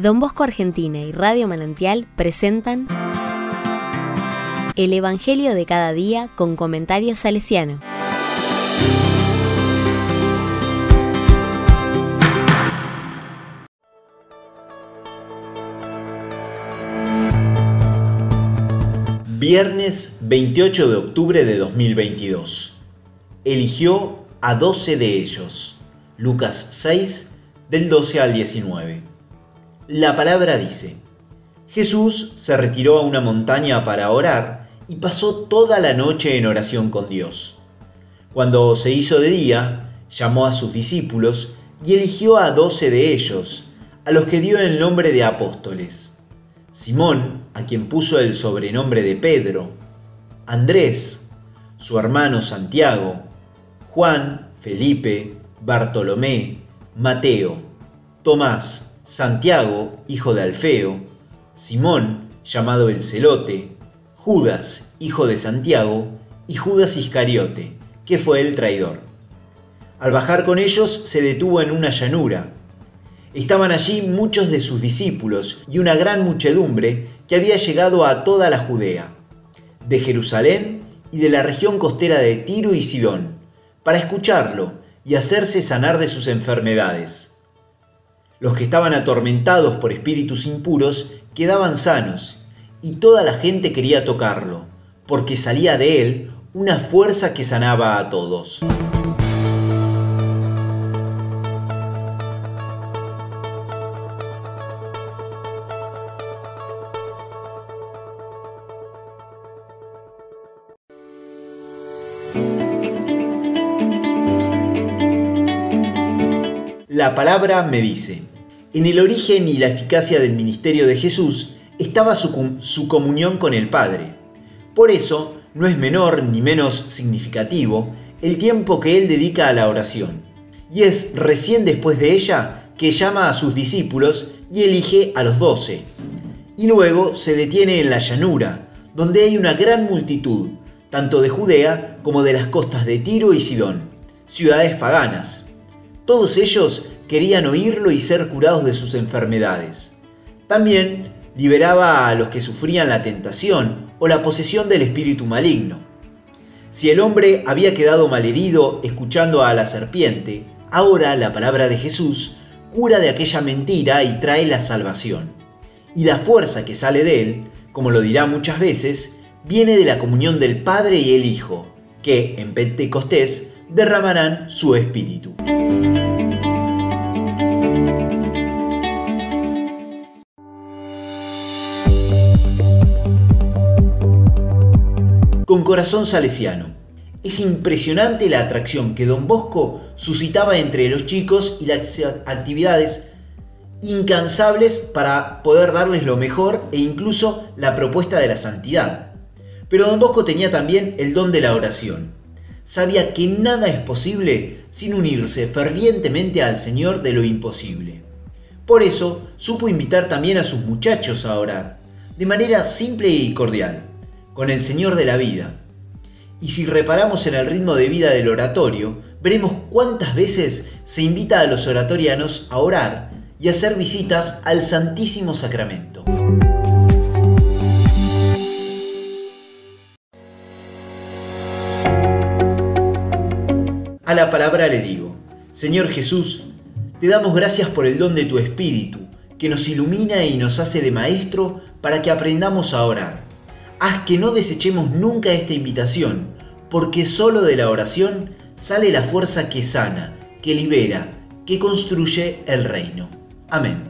Don Bosco Argentina y Radio Manantial presentan El Evangelio de cada día con comentarios salesiano. Viernes 28 de octubre de 2022. Eligió a 12 de ellos. Lucas 6, del 12 al 19. La palabra dice, Jesús se retiró a una montaña para orar y pasó toda la noche en oración con Dios. Cuando se hizo de día, llamó a sus discípulos y eligió a doce de ellos, a los que dio el nombre de apóstoles. Simón, a quien puso el sobrenombre de Pedro, Andrés, su hermano Santiago, Juan, Felipe, Bartolomé, Mateo, Tomás, Santiago, hijo de Alfeo, Simón, llamado el Celote, Judas, hijo de Santiago, y Judas Iscariote, que fue el traidor. Al bajar con ellos se detuvo en una llanura. Estaban allí muchos de sus discípulos y una gran muchedumbre que había llegado a toda la Judea, de Jerusalén y de la región costera de Tiro y Sidón, para escucharlo y hacerse sanar de sus enfermedades. Los que estaban atormentados por espíritus impuros quedaban sanos, y toda la gente quería tocarlo, porque salía de él una fuerza que sanaba a todos. La palabra me dice, en el origen y la eficacia del ministerio de Jesús estaba su, comunión con el Padre. Por eso, no es menor ni menos significativo el tiempo que él dedica a la oración. Y es recién después de ella que llama a sus discípulos y elige a los doce. Y luego se detiene en la llanura, donde hay una gran multitud, tanto de Judea como de las costas de Tiro y Sidón, ciudades paganas. Todos ellos querían oírlo y ser curados de sus enfermedades. También liberaba a los que sufrían la tentación o la posesión del espíritu maligno. Si el hombre había quedado malherido escuchando a la serpiente, ahora la palabra de Jesús cura de aquella mentira y trae la salvación. Y la fuerza que sale de él, como lo dirá muchas veces, viene de la comunión del Padre y el Hijo, que en Pentecostés derramarán su espíritu. Con corazón salesiano. Es impresionante la atracción que don Bosco suscitaba entre los chicos y las actividades incansables para poder darles lo mejor e incluso la propuesta de la santidad. Pero don Bosco tenía también el don de la oración. Sabía que nada es posible sin unirse fervientemente al Señor de lo imposible. Por eso supo invitar también a sus muchachos a orar, de manera simple y cordial con el Señor de la vida. Y si reparamos en el ritmo de vida del oratorio, veremos cuántas veces se invita a los oratorianos a orar y a hacer visitas al Santísimo Sacramento. A la palabra le digo, Señor Jesús, te damos gracias por el don de tu Espíritu, que nos ilumina y nos hace de maestro para que aprendamos a orar haz que no desechemos nunca esta invitación, porque solo de la oración sale la fuerza que sana, que libera, que construye el reino. Amén.